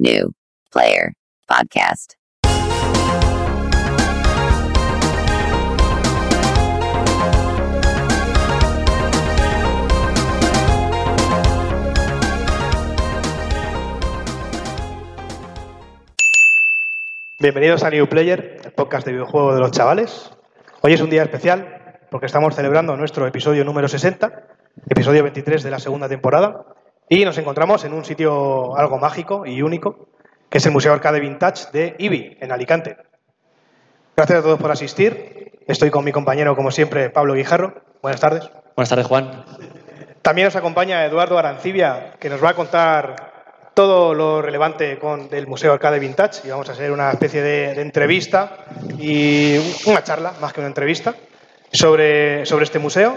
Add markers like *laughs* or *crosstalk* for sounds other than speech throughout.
New Player Podcast. Bienvenidos a New Player, el podcast de videojuegos de los chavales. Hoy es un día especial porque estamos celebrando nuestro episodio número 60, episodio 23 de la segunda temporada, y nos encontramos en un sitio algo mágico y único, que es el Museo Arcade Vintage de IBI, en Alicante. Gracias a todos por asistir. Estoy con mi compañero, como siempre, Pablo Guijarro. Buenas tardes. Buenas tardes, Juan. También nos acompaña Eduardo Arancibia, que nos va a contar todo lo relevante con, del Museo Arcade Vintage y vamos a hacer una especie de, de entrevista y una charla, más que una entrevista, sobre, sobre este museo.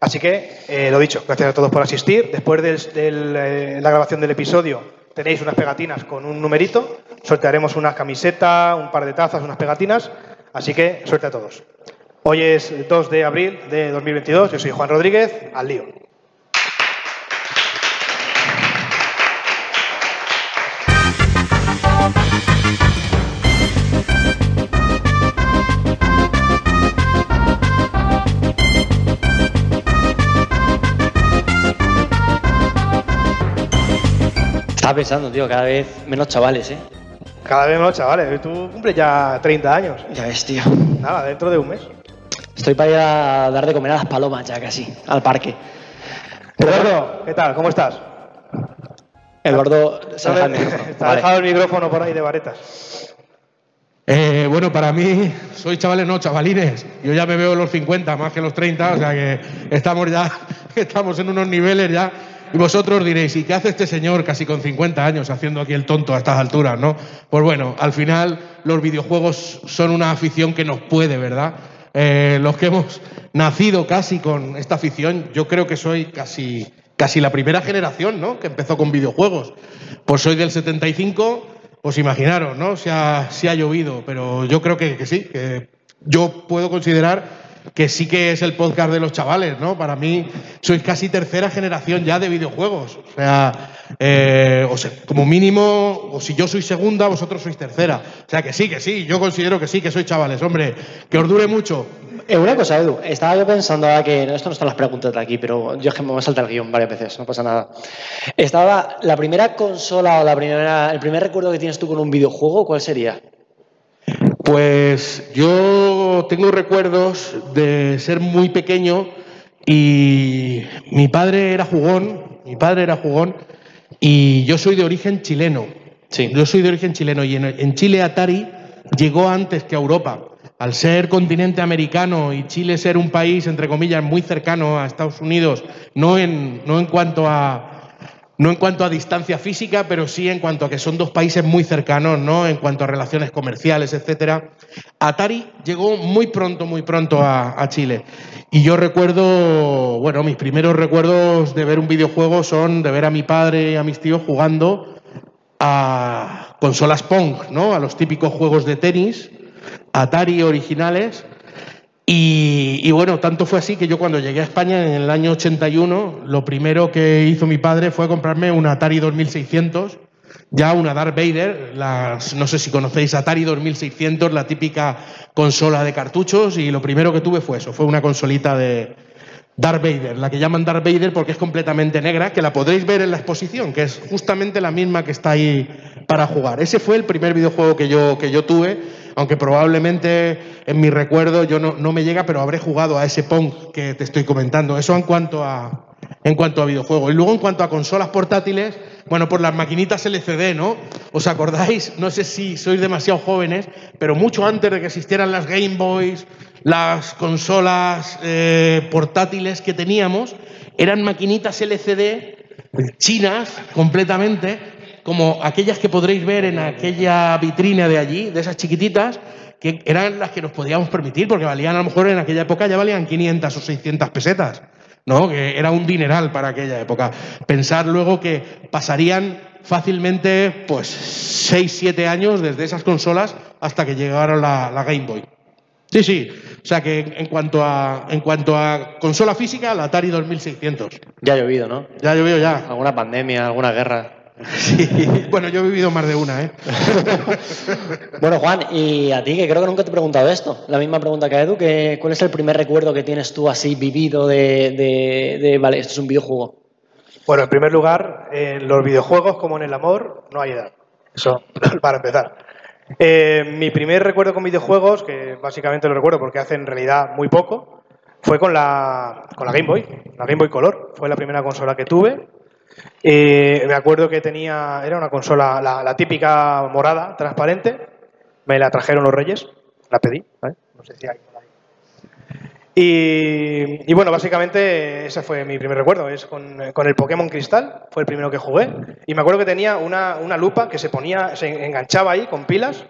Así que, eh, lo dicho, gracias a todos por asistir. Después de la grabación del episodio tenéis unas pegatinas con un numerito, sortearemos una camiseta, un par de tazas, unas pegatinas, así que suerte a todos. Hoy es 2 de abril de 2022, yo soy Juan Rodríguez, al lío. Estaba pensando, tío, cada vez menos chavales, ¿eh? Cada vez menos, chavales. Tú cumples ya 30 años. Ya ves, tío. Nada, dentro de un mes. Estoy para ir a dar de comer a las palomas ya casi, al parque. Eduardo, ¿qué tal? ¿Cómo estás? Eduardo, se ha dejado el micrófono. ha Vale. dejado el micrófono por ahí de varetas. Eh, bueno, para mí, soy chavales, no, chavalines. Yo ya me veo los 50 más que los 30, o sea que estamos ya, *laughs* estamos en unos niveles ya. Y vosotros diréis, ¿y qué hace este señor casi con 50 años haciendo aquí el tonto a estas alturas, no? Pues bueno, al final los videojuegos son una afición que nos puede, ¿verdad? Eh, los que hemos nacido casi con esta afición, yo creo que soy casi, casi la primera generación, ¿no? Que empezó con videojuegos. Pues soy del 75, pues imaginaros, ¿no? Si ha, si ha llovido, pero yo creo que, que sí, que yo puedo considerar que sí que es el podcast de los chavales, ¿no? Para mí sois casi tercera generación ya de videojuegos. O sea, eh, o sea, como mínimo, o si yo soy segunda, vosotros sois tercera. O sea, que sí, que sí, yo considero que sí, que sois chavales, hombre, que os dure mucho. Eh, una cosa, Edu, estaba yo pensando ahora que, esto no están las preguntas de aquí, pero yo es que me voy a saltar el guion varias veces, no pasa nada. Estaba, la primera consola o la primera, el primer recuerdo que tienes tú con un videojuego, ¿cuál sería? Pues yo tengo recuerdos de ser muy pequeño y mi padre era jugón, mi padre era jugón y yo soy de origen chileno. Sí. Yo soy de origen chileno y en, en Chile Atari llegó antes que a Europa. Al ser continente americano y Chile ser un país, entre comillas, muy cercano a Estados Unidos, no en, no en cuanto a, no en cuanto a distancia física, pero sí en cuanto a que son dos países muy cercanos, ¿no? En cuanto a relaciones comerciales, etcétera. Atari llegó muy pronto, muy pronto a, Chile. Y yo recuerdo, bueno, mis primeros recuerdos de ver un videojuego son de ver a mi padre y a mis tíos jugando a consolas Pong, ¿no? A los típicos juegos de tenis, Atari originales. Y, bueno, tanto fue así que yo cuando llegué a España en el año 81, lo primero que hizo mi padre fue comprarme una Atari 2600, ya una Darth Vader, las, no sé si conocéis Atari 2600, la típica consola de cartuchos, y lo primero que tuve fue eso, fue una consolita de Darth Vader, la que llaman Darth Vader porque es completamente negra, que la podréis ver en la exposición, que es justamente la misma que está ahí para jugar. Ese fue el primer videojuego que yo, que yo tuve, aunque probablemente en mi recuerdo yo no, me llega, pero habré jugado a ese Pong que te estoy comentando. Eso en cuanto a, en cuanto a videojuegos. Y luego en cuanto a consolas portátiles, bueno, por las maquinitas LCD, ¿no? ¿Os acordáis? No sé si sois demasiado jóvenes, pero mucho antes de que existieran las Game Boys, las consolas eh, portátiles que teníamos, eran maquinitas LCD chinas completamente, como aquellas que podréis ver en aquella vitrina de allí, de esas chiquititas, que eran las que nos podíamos permitir, porque valían a lo mejor en aquella época ya valían 500 o 600 pesetas. ¿no? Que era un dineral para aquella época. Pensar luego que pasarían fácilmente pues 6, 7 años desde esas consolas hasta que llegaron la, la Game Boy. Sí, sí. O sea que en, cuanto a, en cuanto a consola física, la Atari 2600. Ya ha llovido, ¿no? Ya llovió ya. Alguna pandemia, alguna guerra. Sí. Bueno, yo he vivido más de una, ¿eh? *laughs* Bueno, Juan, y a ti, que creo que nunca te he preguntado esto. La misma pregunta que a Edu, que ¿cuál es el primer recuerdo que tienes tú así vivido de, de, de, vale, esto es un videojuego? Bueno, en primer lugar, en los videojuegos como en el amor, no hay edad. Eso, *coughs* para empezar. Eh, mi primer recuerdo con videojuegos, que básicamente lo recuerdo porque hace en realidad muy poco, fue con la, con la Game Boy, la Game Boy Color. Fue la primera consola que tuve. Eh, me acuerdo que tenía, era una consola, la, la típica morada, transparente. Me la trajeron los Reyes, la pedí, ¿vale? No sé si hay por ahí. Y, y bueno, básicamente ese fue mi primer recuerdo, es con, con el Pokémon Cristal, fue el primero que jugué. Y me acuerdo que tenía una, una lupa que se ponía, se enganchaba ahí con pilas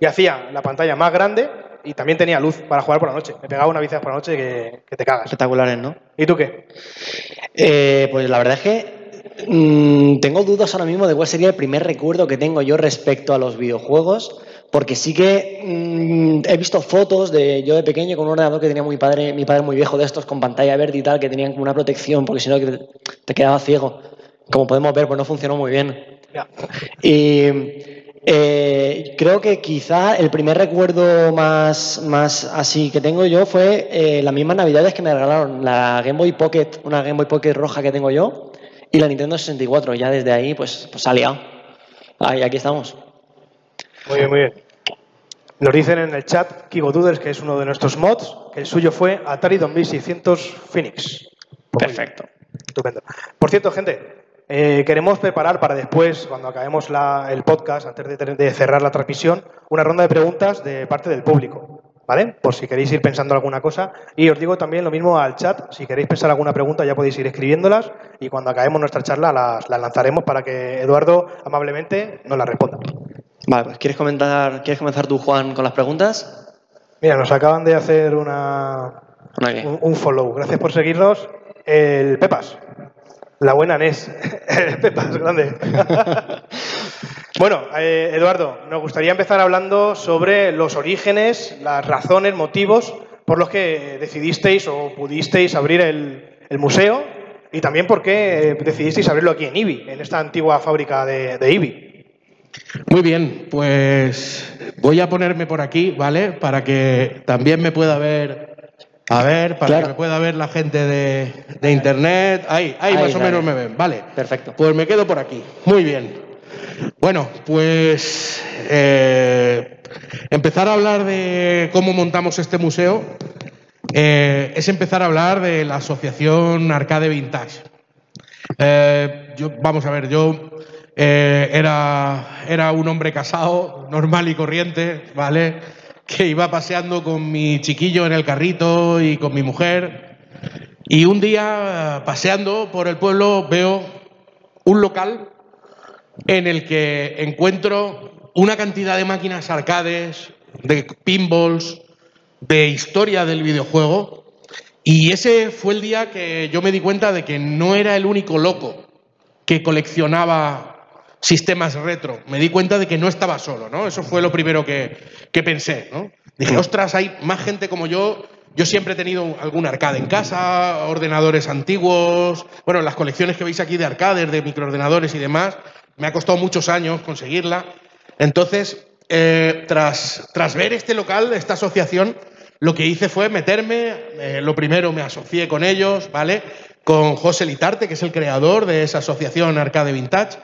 y hacía la pantalla más grande y también tenía luz para jugar por la noche. Me pegaba una bici por la noche que, que te cagas. Espectaculares, ¿no? ¿Y tú qué? Eh, pues la verdad es que mmm, tengo dudas ahora mismo de cuál sería el primer recuerdo que tengo yo respecto a los videojuegos, porque sí que mmm, he visto fotos de yo de pequeño con un ordenador que tenía mi padre, mi padre muy viejo de estos con pantalla verde y tal, que tenían como una protección, porque si no te, te quedaba ciego. Como podemos ver, pues no funcionó muy bien. Y eh, creo que quizá el primer recuerdo más, más así que tengo yo fue eh, las mismas navidades que me regalaron la Game Boy Pocket, una Game Boy Pocket roja que tengo yo, y la Nintendo 64. Ya desde ahí, pues, pues ha liado. Ahí, aquí estamos. Muy bien, muy bien. Nos dicen en el chat Kigo Doodles, que es uno de nuestros mods, que el suyo fue Atari 2600 Phoenix. Pues Perfecto. Estupendo. Por cierto, gente, eh, queremos preparar para después, cuando acabemos la- el podcast, antes de cerrar la transmisión, una ronda de preguntas de parte del público. ¿Vale? Por si queréis ir pensando alguna cosa. Y os digo también lo mismo al chat. Si queréis pensar alguna pregunta, ya podéis ir escribiéndolas. Y cuando acabemos nuestra charla, las, las lanzaremos para que Eduardo amablemente nos las responda. Vale, pues ¿quieres comentar, ¿quieres comenzar tú, Juan, con las preguntas? Mira, nos acaban de hacer una, Una que- un, un follow. Gracias por seguirnos. El Pepas. La buena Nes. *laughs* Pepas, grande. *laughs* bueno, eh, Eduardo, nos gustaría empezar hablando sobre los orígenes, las razones, motivos por los que decidisteis o pudisteis abrir el, el museo y también por qué eh, decidisteis abrirlo aquí en IBI, en esta antigua fábrica de, de IBI. Muy bien, pues voy a ponerme por aquí, ¿vale? Para que también me pueda ver. A ver, para Claro. que me pueda ver la gente de, de internet. Ahí, ahí, Ahí, más o menos me ven, ¿vale? Perfecto. Pues me quedo por aquí. Muy bien. Bueno, pues eh, empezar a hablar de cómo montamos este museo eh, es empezar a hablar de la asociación Arcade Vintage. Eh, yo, vamos a ver, yo era, era un hombre casado, normal y corriente, ¿vale? Que iba paseando con mi chiquillo en el carrito y con mi mujer. Y un día, paseando por el pueblo, veo un local en el que encuentro una cantidad de máquinas arcades, de pinballs, de historia del videojuego. Y ese fue el día que yo me di cuenta de que no era el único loco que coleccionaba sistemas retro. Me di cuenta de que no estaba solo, ¿no? Eso fue lo primero que, que pensé, ¿no? Dije, ostras, hay más gente como yo. Yo siempre he tenido algún arcade en casa, ordenadores antiguos, bueno, las colecciones que veis aquí de arcades, de microordenadores y demás, me ha costado muchos años conseguirla. Entonces, eh, tras, tras ver este local, esta asociación, lo que hice fue meterme, eh, lo primero me asocié con ellos, ¿vale? Con José Litarte, que es el creador de esa asociación Arcade Vintage.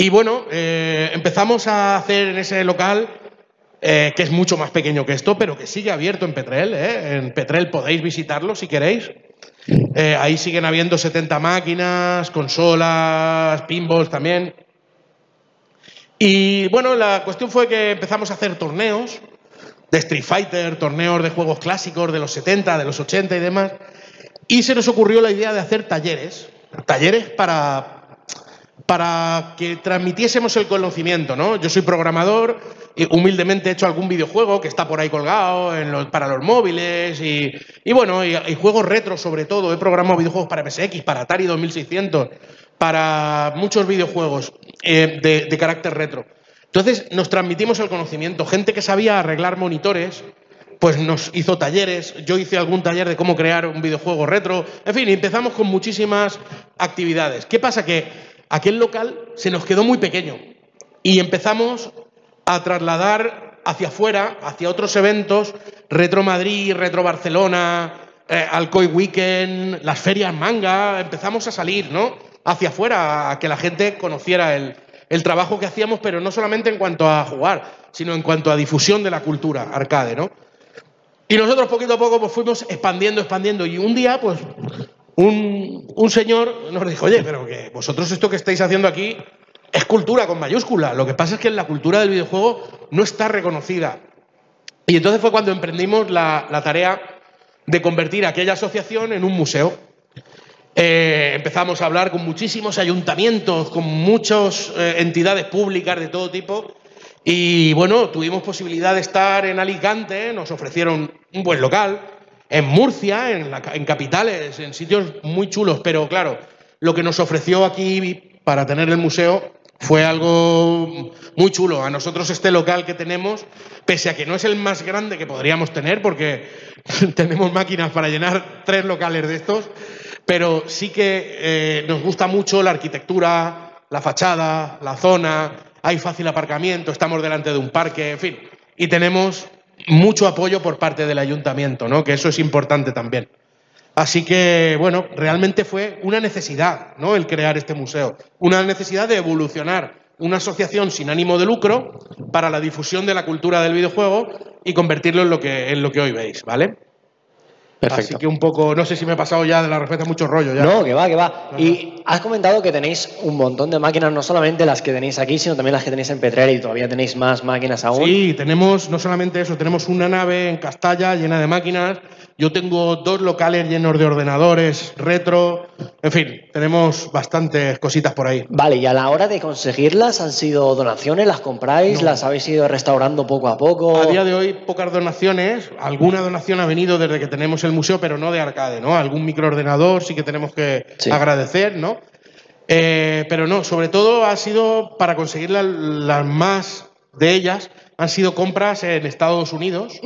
Y bueno, eh, empezamos a hacer en ese local, eh, que es mucho más pequeño que esto, pero que sigue abierto en Petrel. ¿eh? En Petrel podéis visitarlo si queréis. Ahí siguen habiendo 70 máquinas, consolas, pinballs también. Y bueno, la cuestión fue que empezamos a hacer torneos de Street Fighter, torneos de juegos clásicos de los 70, de los 80 y demás. Y se nos ocurrió la idea de hacer talleres, talleres para, para que transmitiésemos el conocimiento, ¿no? Yo soy programador, y humildemente he hecho algún videojuego que está por ahí colgado en los- para los móviles y, bueno, y, juegos retro sobre todo. He programado videojuegos para MSX, para Atari 2600, para muchos videojuegos eh, de, de carácter retro. Entonces nos transmitimos el conocimiento. Gente que sabía arreglar monitores, pues nos hizo talleres. Yo hice algún taller de cómo crear un videojuego retro. En fin, empezamos con muchísimas actividades. ¿Qué pasa? Que aquel local se nos quedó muy pequeño y empezamos a trasladar hacia afuera, hacia otros eventos, Retro Madrid, Retro Barcelona, eh, Alcoy Weekend, las ferias manga, empezamos a salir, ¿no? Hacia afuera, a que la gente conociera el, el trabajo que hacíamos, pero no solamente en cuanto a jugar, sino en cuanto a difusión de la cultura arcade, ¿no? Y nosotros poquito a poco pues, fuimos expandiendo, expandiendo. Y un día, pues, un, señor nos dijo, oye, pero que vosotros esto que estáis haciendo aquí es cultura con mayúscula. Lo que pasa es que la cultura del videojuego no está reconocida. Y entonces fue cuando emprendimos la, la tarea de convertir aquella asociación en un museo. Eh, empezamos a hablar con muchísimos ayuntamientos, con muchas eh, entidades públicas de todo tipo. Y bueno, tuvimos posibilidad de estar en Alicante, nos ofrecieron un buen local, en Murcia, en, la- en capitales, en sitios muy chulos, pero claro, lo que nos ofreció aquí para tener el museo fue algo muy chulo. A nosotros este local que tenemos, pese a que no es el más grande que podríamos tener, porque *laughs* tenemos máquinas para llenar tres locales de estos, pero sí que eh, nos gusta mucho la arquitectura, la fachada, la zona, hay fácil aparcamiento, estamos delante de un parque, en fin, y tenemos mucho apoyo por parte del ayuntamiento, ¿no? Que eso es importante también. Así que, bueno, realmente fue una necesidad, ¿no? El crear este museo. Una necesidad de evolucionar una asociación sin ánimo de lucro para la difusión de la cultura del videojuego y convertirlo en lo que, en lo que hoy veis, ¿vale? Perfecto. Así que un poco, no sé si me he pasado ya de la respuesta, mucho rollo ya. No, que va, que va. Y has comentado que tenéis un montón de máquinas, no solamente las que tenéis aquí, sino también las que tenéis en Petrer y todavía tenéis más máquinas aún. Sí, tenemos no solamente eso, tenemos una nave en Castalla llena de máquinas. Yo tengo dos locales llenos de ordenadores, retro. En fin, tenemos bastantes cositas por ahí. Vale, y a la hora de conseguirlas, ¿han sido donaciones? ¿Las compráis? ¿Las habéis ido restaurando poco a poco? A día de hoy, pocas donaciones. Alguna donación ha venido desde que tenemos el museo, pero no de arcade, ¿no? Algún microordenador sí que tenemos que Sí. agradecer, ¿no? Eh, pero no, sobre todo ha sido para conseguir la- las más de ellas, han sido compras en Estados Unidos.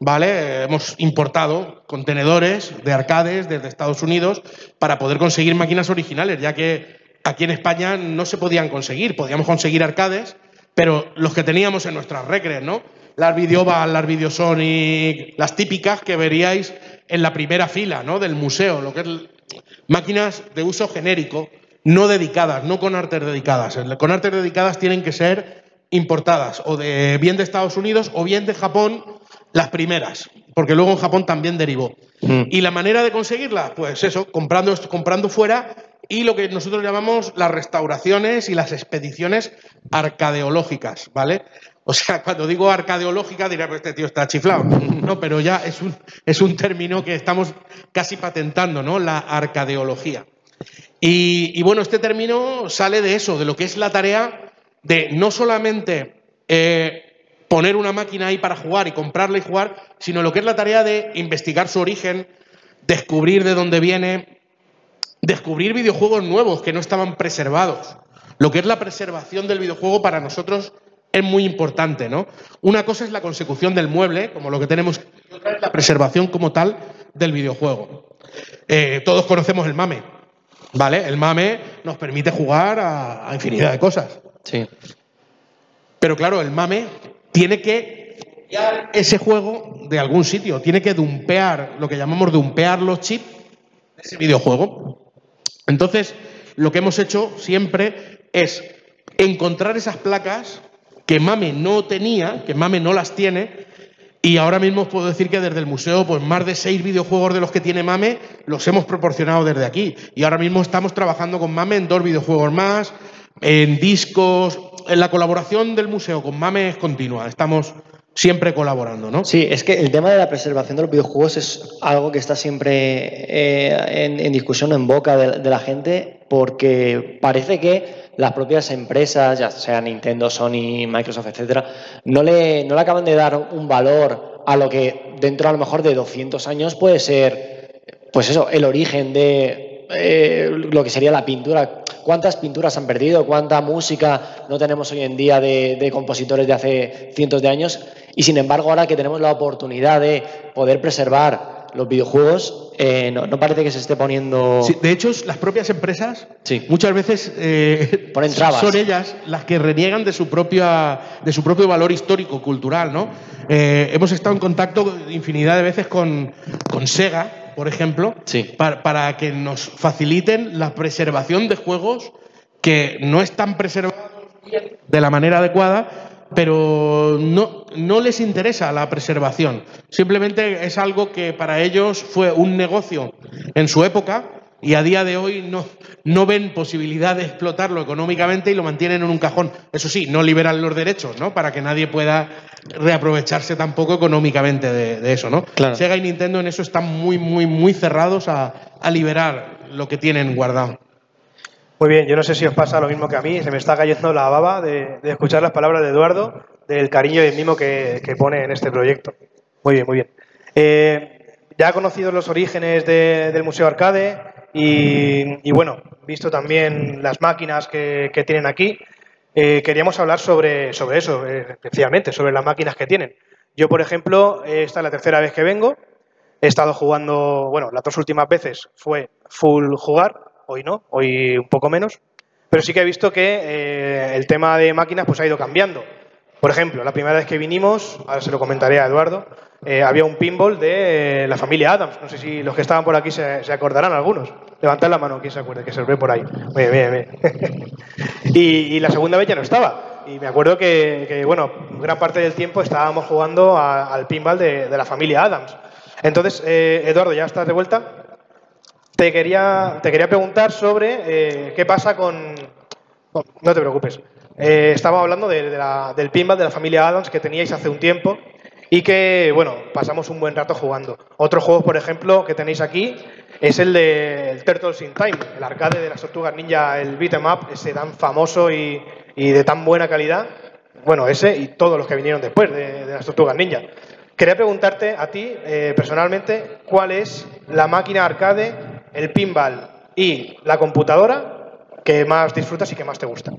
¿vale? Hemos importado contenedores de arcades desde Estados Unidos para poder conseguir máquinas originales, ya que aquí en España no se podían conseguir. Podíamos conseguir arcades, pero los que teníamos en nuestras recres, ¿no? Las Videoval, las Videosonic, las típicas que veríais en la primera fila, ¿no? Del museo, lo que es máquinas de uso genérico, no dedicadas, no con artes dedicadas. Con artes dedicadas tienen que ser importadas, o de bien de Estados Unidos o bien de Japón, las primeras, porque luego en Japón también derivó. Mm. Y la manera de conseguirlas, pues eso, comprando, comprando fuera y lo que nosotros llamamos las restauraciones y las expediciones arcadeológicas, ¿vale? O sea, cuando digo arcadeológica dirá, pues este tío está chiflado. No, pero ya es un, es un término que estamos casi patentando, ¿no? La arcadeología. Y, y bueno, este término sale de eso, de lo que es la tarea de no solamente eh, poner una máquina ahí para jugar y comprarla y jugar, sino lo que es la tarea de investigar su origen, descubrir de dónde viene, descubrir videojuegos nuevos que no estaban preservados. Lo que es la preservación del videojuego para nosotros es muy importante, ¿no? Una cosa es la consecución del mueble, como lo que tenemos, y otra es la preservación como tal del videojuego. Eh, todos conocemos el MAME, ¿vale? El MAME nos permite jugar a, a infinidad de cosas. Sí. Pero claro, el MAME tiene que ese juego de algún sitio, tiene que dumpear, lo que llamamos dumpear los chips de ese videojuego. Entonces, lo que hemos hecho siempre es encontrar esas placas que MAME no tenía, que MAME no las tiene, y ahora mismo os puedo decir que desde el museo, pues más de seis videojuegos de los que tiene MAME los hemos proporcionado desde aquí. Y ahora mismo estamos trabajando con MAME en dos videojuegos más, en discos. En la colaboración del museo con MAME es continua. Estamos siempre colaborando, ¿no? Sí, es que el tema de la preservación de los videojuegos es algo que está siempre eh, en, en discusión, en boca de, de la gente, porque parece que las propias empresas, ya sea Nintendo, Sony, Microsoft, etcétera, no le, no le acaban de dar un valor a lo que dentro a lo mejor de 200 años puede ser, pues eso, el origen de eh, lo que sería la pintura. ¿Cuántas pinturas han perdido? ¿Cuánta música no tenemos hoy en día de, de compositores de hace cientos de años? Y sin embargo, ahora que tenemos la oportunidad de poder preservar los videojuegos eh, no, no parece que se esté poniendo... Sí, de hecho, las propias empresas Sí. muchas veces eh, Ponen trabas. son ellas las que reniegan de su, propia, de su propio valor histórico, cultural. ¿no? Eh, hemos estado en contacto infinidad de veces con, con Sega, por ejemplo, Sí. para, para que nos faciliten la preservación de juegos que no están preservados de la manera adecuada, pero no, no les interesa la preservación. Simplemente es algo que para ellos fue un negocio en su época y a día de hoy no, no ven posibilidad de explotarlo económicamente y lo mantienen en un cajón. Eso sí, no liberan los derechos, ¿no? Para que nadie pueda reaprovecharse tampoco económicamente de, de eso, ¿no? Claro. Sega y Nintendo en eso están muy, muy, muy cerrados a, a liberar lo que tienen guardado. Muy bien, yo no sé si os pasa lo mismo que a mí, se me está cayendo la baba de, de escuchar las palabras de Eduardo, del cariño y el mimo que, que pone en este proyecto. Muy bien, muy bien. Eh, ya conocidos los orígenes de- del Museo Arcade y, bueno, visto también las máquinas que, tienen aquí, eh, queríamos hablar sobre, sobre eso, eh, especialmente, sobre las máquinas que tienen. Yo, por ejemplo, esta es la tercera vez que vengo, He estado jugando, bueno, las dos últimas veces fue full jugar, hoy no, hoy un poco menos, pero sí que he visto que eh, el tema de máquinas pues ha ido cambiando. Por ejemplo, la primera vez que vinimos, ahora se lo comentaré a Eduardo, eh, había un pinball de eh, la familia Adams. No sé si los que estaban por aquí se, se acordarán algunos. Levantad la mano, quien se acuerde, que se ve por ahí. Bien, bien, bien. *laughs* y, y la segunda vez ya no estaba. Y me acuerdo que, que, bueno, gran parte del tiempo estábamos jugando a- al pinball de, de la familia Adams. Entonces, eh, Eduardo, ¿ya estás de vuelta? Te quería, te quería preguntar sobre eh, qué pasa con... no te preocupes. Eh, estaba hablando de- de la- del pinball de la familia Adams que teníais hace un tiempo y que, bueno, pasamos un buen rato jugando. Otro juego, por ejemplo, que tenéis aquí es el de el Turtles in Time, el arcade de las tortugas ninja, el beat 'em up, ese tan famoso y, y de tan buena calidad. Bueno, ese y todos los que vinieron después de, de las tortugas ninja. Quería preguntarte a ti, eh, personalmente, cuál es la máquina arcade, el pinball y la computadora que más disfrutas y que más te gusta.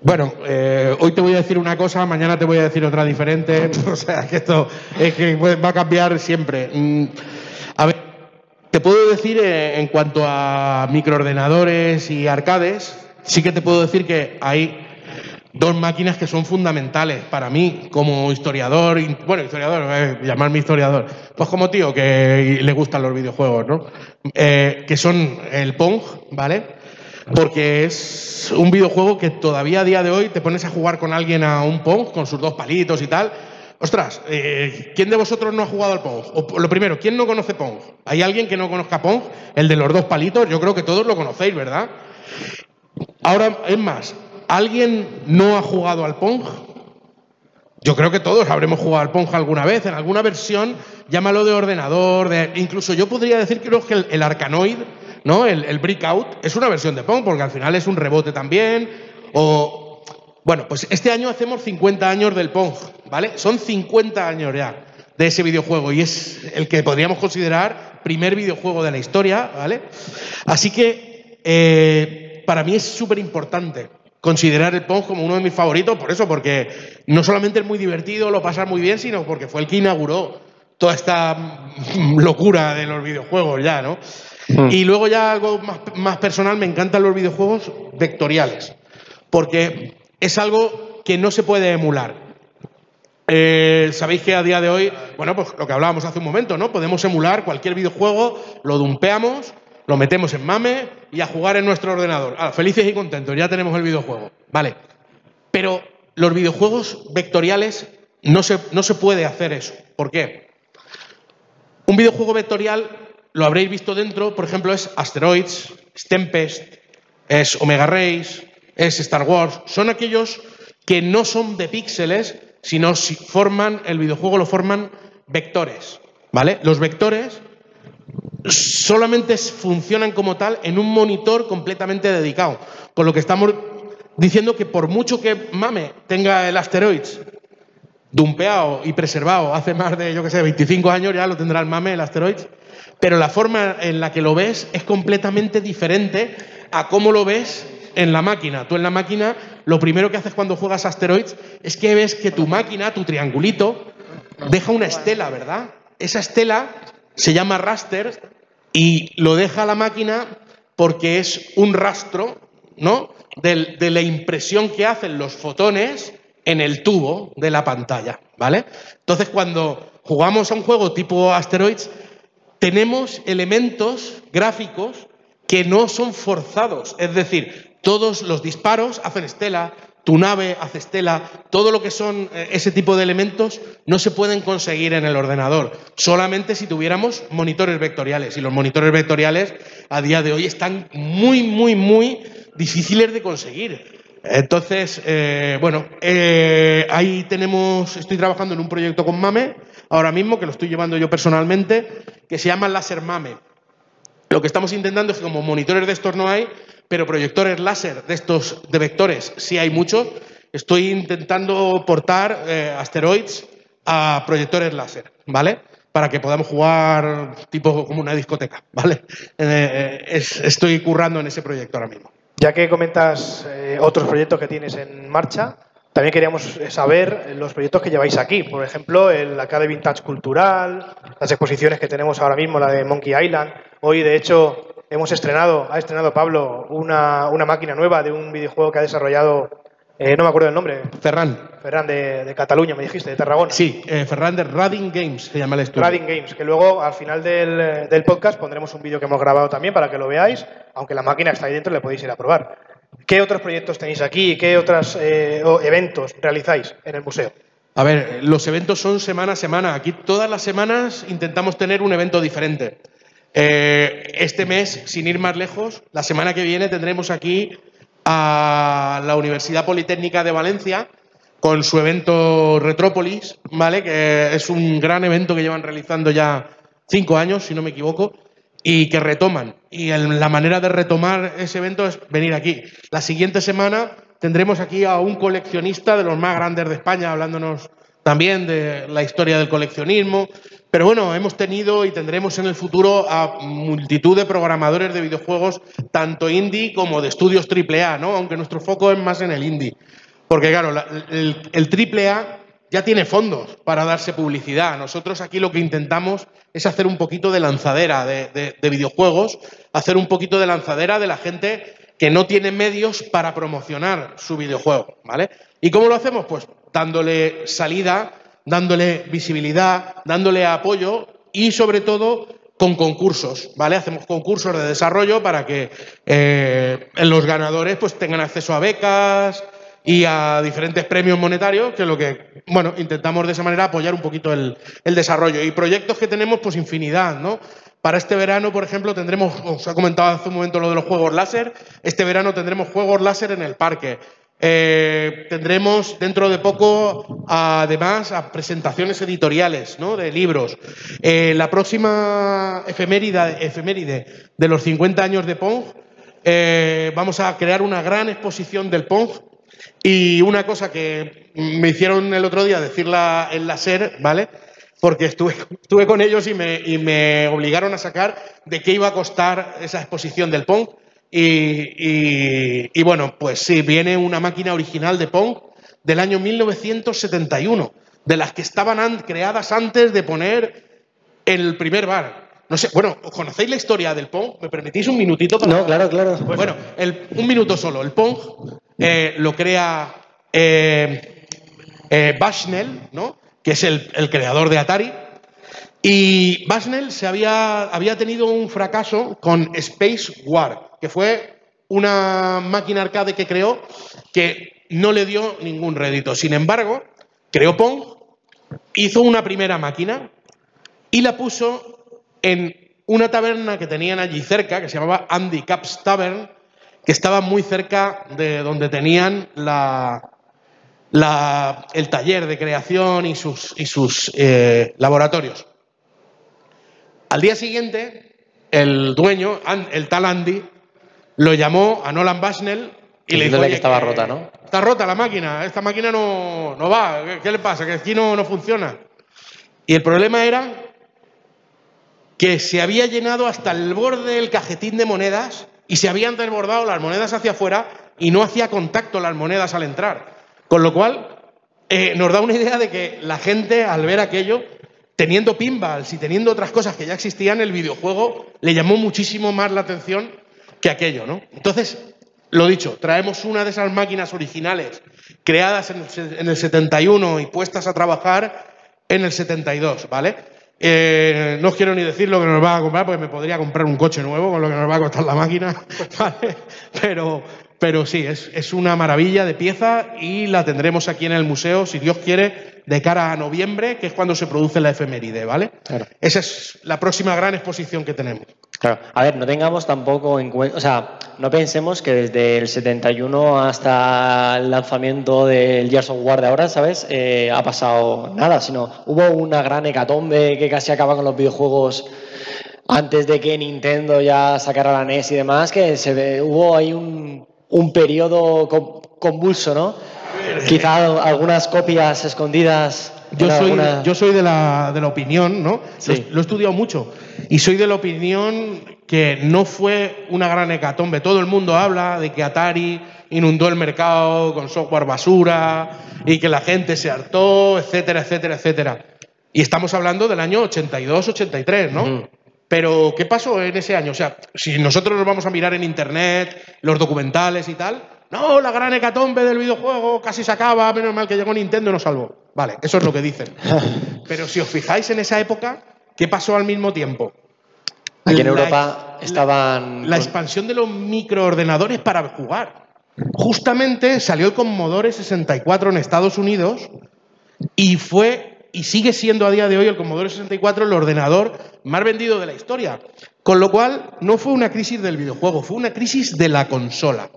Bueno, eh, hoy te voy a decir una cosa, mañana te voy a decir otra diferente. *laughs* O sea, que esto es que va a cambiar siempre. Mm, A ver, te puedo decir eh, en cuanto a microordenadores y arcades, sí que te puedo decir que hay dos máquinas que son fundamentales para mí como historiador, bueno, historiador, eh, llamarme historiador, pues como tío que le gustan los videojuegos, ¿no? Eh, que son el Pong, ¿vale? Porque es un videojuego que todavía a día de hoy te pones a jugar con alguien a un Pong, con sus dos palitos y tal. Ostras, eh, ¿quién de vosotros no ha jugado al Pong? O, lo primero, ¿quién no conoce Pong? ¿Hay alguien que no conozca Pong? El de los dos palitos, yo creo que todos lo conocéis, ¿verdad? Ahora, es más, ¿alguien no ha jugado al Pong? Yo creo que todos habremos jugado al Pong alguna vez, en alguna versión, llámalo de ordenador, de, incluso yo podría decir creo que el, el Arkanoid, ¿no? El, Breakout, es una versión de Pong, porque al final es un rebote también. O. Bueno, pues este año hacemos 50 años del Pong, ¿vale? Son 50 años ya de ese videojuego y es el que podríamos considerar primer videojuego de la historia, ¿vale? Así que eh, para mí es súper importante considerar el Pong como uno de mis favoritos, por eso, porque no solamente es muy divertido, lo pasas muy bien, sino porque fue el que inauguró toda esta locura de los videojuegos ya, ¿no? Y luego ya algo más, más personal, me encantan los videojuegos vectoriales, porque es algo que no se puede emular. Eh, Sabéis que a día de hoy, bueno, pues lo que hablábamos hace un momento, ¿no? Podemos emular cualquier videojuego, lo dumpeamos, lo metemos en MAME y a jugar en nuestro ordenador. Ah, felices y contentos, ya tenemos el videojuego. Vale. Pero los videojuegos vectoriales no se, no se puede hacer eso. ¿Por qué? Un videojuego vectorial, lo habréis visto dentro, por ejemplo, es Asteroids, es Tempest, es Omega Race, es Star Wars. Son aquellos que no son de píxeles, sino si forman, el videojuego lo forman vectores. ¿Vale? Los vectores solamente funcionan como tal en un monitor completamente dedicado. Con lo que estamos diciendo que por mucho que Mame tenga el Asteroids dumpeado y preservado hace más de, yo que sé, 25 años, ya lo tendrá el Mame, el Asteroids, pero la forma en la que lo ves es completamente diferente a cómo lo ves en la máquina. Tú en la máquina, lo primero que haces cuando juegas Asteroids es que ves que tu máquina, tu triangulito, deja una estela, ¿verdad? Esa estela se llama raster y lo deja la máquina porque es un rastro ¿no? de, la impresión que hacen los fotones en el tubo de la pantalla, ¿vale? Entonces, cuando jugamos a un juego tipo Asteroids, tenemos elementos gráficos que no son forzados, es decir, todos los disparos hacen estela, tu nave hace estela, todo lo que son eh, ese tipo de elementos no se pueden conseguir en el ordenador, solamente si tuviéramos monitores vectoriales. Y los monitores vectoriales a día de hoy están muy, muy, muy difíciles de conseguir. Entonces, eh, bueno, eh, ahí tenemos, estoy trabajando en un proyecto con Mame, ahora mismo, que lo estoy llevando yo personalmente, que se llama Láser Mame. Lo que estamos intentando es que como monitores de estos no hay, pero proyectores láser de estos de vectores sí hay muchos. Estoy intentando portar eh, asteroids a proyectores láser, ¿vale? Para que podamos jugar tipo como una discoteca, *laughs* ¿vale? Eh, es- estoy currando en ese proyecto ahora mismo. Ya que comentas eh, otros proyectos que tienes en marcha, también queríamos saber los proyectos que lleváis aquí. Por ejemplo, el Academy Vintage Cultural, las exposiciones que tenemos ahora mismo, la de Monkey Island. Hoy, de hecho, hemos estrenado, ha estrenado Pablo una, una máquina nueva de un videojuego que ha desarrollado, eh, no me acuerdo el nombre, Ferran. Ferran de, de Cataluña, me dijiste, de Tarragona. Sí, eh, Ferran de Rading Games se llama el estudio. Rading Games, que luego al final del, del podcast pondremos un vídeo que hemos grabado también para que lo veáis, aunque la máquina está ahí dentro, le podéis ir a probar. ¿Qué otros proyectos tenéis aquí? ¿Qué otros eventos realizáis en el museo? A ver, los eventos son semana a semana. Aquí todas las semanas intentamos tener un evento diferente. Eh, este mes, sin ir más lejos, la semana que viene tendremos aquí a la Universidad Politécnica de Valencia con su evento Retrópolis, ¿vale? Que es un gran evento que llevan realizando ya cinco años, si no me equivoco, y que retoman. Y el- la manera de retomar ese evento es venir aquí. La siguiente semana tendremos aquí a un coleccionista de los más grandes de España, hablándonos también de la historia del coleccionismo. Pero bueno, hemos tenido y tendremos en el futuro a multitud de programadores de videojuegos, tanto indie como de estudios AAA, ¿no? Aunque nuestro foco es más en el indie. Porque claro, la- el, el AAA ya tiene fondos para darse publicidad. Nosotros aquí lo que intentamos es hacer un poquito de lanzadera de, de- de videojuegos, hacer un poquito de lanzadera de la gente que no tiene medios para promocionar su videojuego, ¿vale? ¿Y cómo lo hacemos? Pues dándole salida, dándole visibilidad, dándole apoyo y sobre todo con concursos, ¿vale? Hacemos concursos de desarrollo para que eh, los ganadores pues tengan acceso a becas, y a diferentes premios monetarios, que lo que, bueno, intentamos de esa manera apoyar un poquito el, el desarrollo. Y proyectos que tenemos, pues infinidad, ¿no? Para este verano, por ejemplo, tendremos, os ha comentado hace un momento lo de los juegos láser, este verano tendremos juegos láser en el parque. Eh, tendremos dentro de poco, además, a presentaciones editoriales ¿no? de libros. Eh, la próxima efeméride, efeméride de los 50 años de Pong, eh, vamos a crear una gran exposición del Pong y una cosa que me hicieron el otro día decirla en la SER, ¿vale? Porque estuve, estuve con ellos y me, y me obligaron a sacar de qué iba a costar esa exposición del Pong. Y, y- bueno, pues sí, viene una máquina original de Pong del año 1971, de las que estaban an- creadas antes de poner el primer bar. No sé, bueno, ¿conocéis la historia del Pong? ¿Me permitís un minutito para.? No, claro, claro. Bueno, el- un minuto solo. El Pong eh, lo crea eh, eh, Bushnell, ¿no? que es el, el creador de Atari. Y Bushnell se había, había tenido un fracaso con Space War, que fue una máquina arcade que creó que no le dio ningún rédito. Sin embargo, creó Pong, hizo una primera máquina y la puso en una taberna que tenían allí cerca, que se llamaba Andy Caps Tavern, que estaba muy cerca de donde tenían la, la- el taller de creación y sus, y sus eh, laboratorios. Al día siguiente, el dueño, el tal Andy, lo llamó a Nolan Bushnell y le dijo Diciéndole "Oye, que estaba rota, ¿no? Está rota la máquina, esta máquina no, no va, ¿Qué, qué le pasa? Que aquí no, no funciona. Y el problema era que se había llenado hasta el borde del cajetín de monedas y se habían desbordado las monedas hacia afuera y no hacía contacto las monedas al entrar. Con lo cual, eh, nos da una idea de que la gente, al ver aquello, teniendo pinballs y teniendo otras cosas que ya existían, el videojuego le llamó muchísimo más la atención que aquello, ¿no? Entonces, lo dicho, traemos una de esas máquinas originales creadas en el se- en el 71 y puestas a trabajar en el 72, ¿vale? Eh, no os quiero ni decir lo que nos va a comprar, porque me podría comprar un coche nuevo con lo que nos va a costar la máquina, *laughs* ¿vale? Pero, pero sí, es, es una maravilla de pieza y la tendremos aquí en el museo, si Dios quiere, de cara a noviembre, que es cuando se produce la efeméride, ¿vale? Claro. Esa es la próxima gran exposición que tenemos. Claro. A ver, no tengamos tampoco en cuenta, o sea, no pensemos que desde el 71 hasta el lanzamiento del Gears of War de ahora, ¿sabes? Eh, ha pasado nada, sino hubo una gran hecatombe que casi acaba con los videojuegos antes de que Nintendo ya sacara la NES y demás, que se ve- hubo ahí un, un periodo con- convulso, ¿no? Quizá algunas copias escondidas. Yo soy, yo soy de, la, de la opinión, ¿no? Sí. Lo, lo he estudiado mucho. Y soy de la opinión que no fue una gran hecatombe. Todo el mundo habla de que Atari inundó el mercado con software basura y que la gente se hartó, etcétera, etcétera, etcétera. Y estamos hablando del año 82-83, ¿no? Ujú. Pero, ¿qué pasó en ese año? O sea, si nosotros nos vamos a mirar en internet, los documentales y tal, no, la gran hecatombe del videojuego casi se acaba, menos mal que llegó Nintendo y nos salvó. Vale, eso es lo que dicen. *laughs* Pero si os fijáis en esa época, ¿qué pasó al mismo tiempo? Aquí en La- Europa estaban. La con- expansión de los microordenadores para jugar. Justamente salió el Commodore 64 en Estados Unidos y fue y sigue siendo a día de hoy el Commodore 64 el ordenador más vendido de la historia. Con lo cual, no fue una crisis del videojuego, fue una crisis de la consola.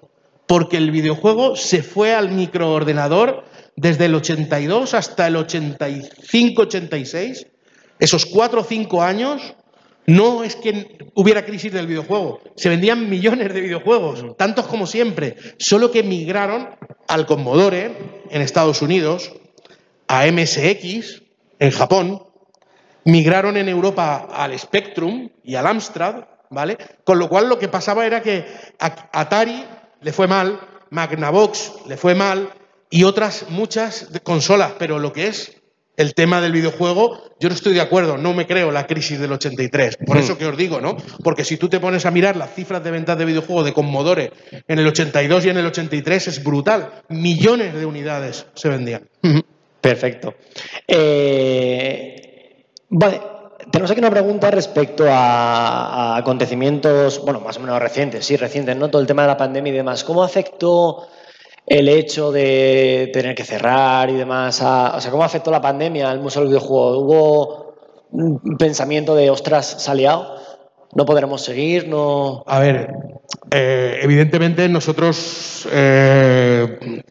Porque el videojuego se fue al microordenador desde el 82 hasta el 85-86. Esos cuatro o cinco años no es que hubiera crisis del videojuego. Se vendían millones de videojuegos, tantos como siempre. Solo que migraron al Commodore en Estados Unidos, a MSX en Japón, migraron en Europa al Spectrum y al Amstrad, ¿vale? Con lo cual lo que pasaba era que Atari le fue mal, Magnavox le fue mal y otras muchas consolas, pero lo que es el tema del videojuego, yo no estoy de acuerdo, no me creo la crisis del 83. Por eso que os digo, ¿no? Porque si tú te pones a mirar las cifras de ventas de videojuegos de Commodore en el 82 y en el 83 es brutal. Millones de unidades se vendían. Perfecto. Eh, vale, tenemos aquí una pregunta respecto a, a acontecimientos, bueno, más o menos recientes, sí, recientes, ¿no? Todo el tema de la pandemia y demás. ¿Cómo afectó el hecho de tener que cerrar y demás? a- o sea, ¿cómo afectó la pandemia al Museo del Videojuego? ¿Hubo un pensamiento de, ostras, se ha liado? ¿No podremos seguir? ¿No...? A ver, eh, evidentemente nosotros, eh,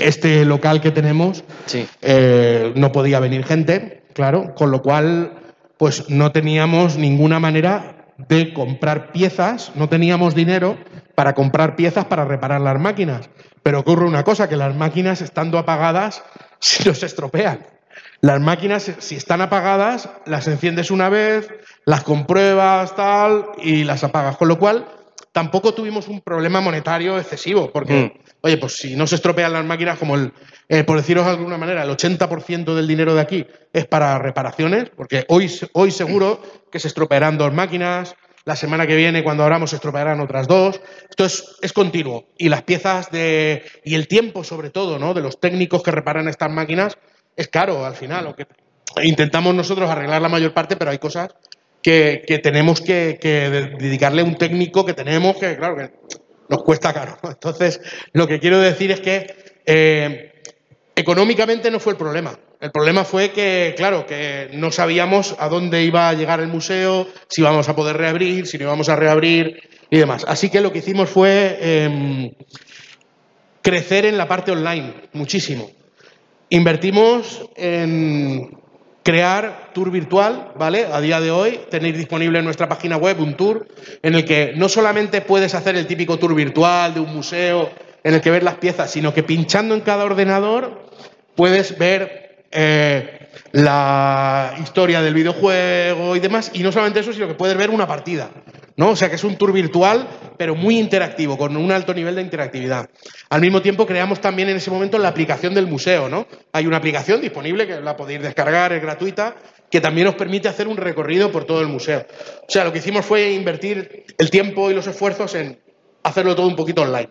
este local que tenemos, Sí. eh, no podía venir gente, claro, con lo cual, pues no teníamos ninguna manera de comprar piezas, no teníamos dinero para comprar piezas para reparar las máquinas. Pero ocurre una cosa, que las máquinas estando apagadas *laughs* se nos estropean. Las máquinas, si están apagadas, las enciendes una vez, las compruebas, tal, y las apagas. Con lo cual, tampoco tuvimos un problema monetario excesivo, porque, oye, pues si no se estropean las máquinas, como el, eh, por deciros de alguna manera, el 80% del dinero de aquí es para reparaciones, porque hoy, hoy seguro que se estropearán dos máquinas, la semana que viene, cuando abramos, se estropearán otras dos. Esto es, es continuo. Y las piezas de. y el tiempo, sobre todo, ¿no? De los técnicos que reparan estas máquinas, es caro al final. Aunque intentamos nosotros arreglar la mayor parte, pero hay cosas que, tenemos que, que de- dedicarle un técnico que tenemos que, claro, que nos cuesta caro. Entonces, lo que quiero decir es que eh, económicamente no fue el problema. El problema fue que, claro, que no sabíamos a dónde iba a llegar el museo, si íbamos a poder reabrir, si no íbamos a reabrir y demás. Así que lo que hicimos fue em, crecer en la parte online muchísimo. Invertimos en crear tour virtual, ¿vale? A día de hoy tenéis disponible en nuestra página web un tour en el que no solamente puedes hacer el típico tour virtual de un museo en el que ves las piezas, sino que pinchando en cada ordenador puedes ver eh, la historia del videojuego y demás, y no solamente eso, sino que puedes ver una partida. ¿No? O sea que es un tour virtual, pero muy interactivo, con un alto nivel de interactividad. Al mismo tiempo creamos también en ese momento la aplicación del museo, ¿no? Hay una aplicación disponible que la podéis descargar, es gratuita, que también os permite hacer un recorrido por todo el museo. O sea, lo que hicimos fue invertir el tiempo y los esfuerzos en hacerlo todo un poquito online.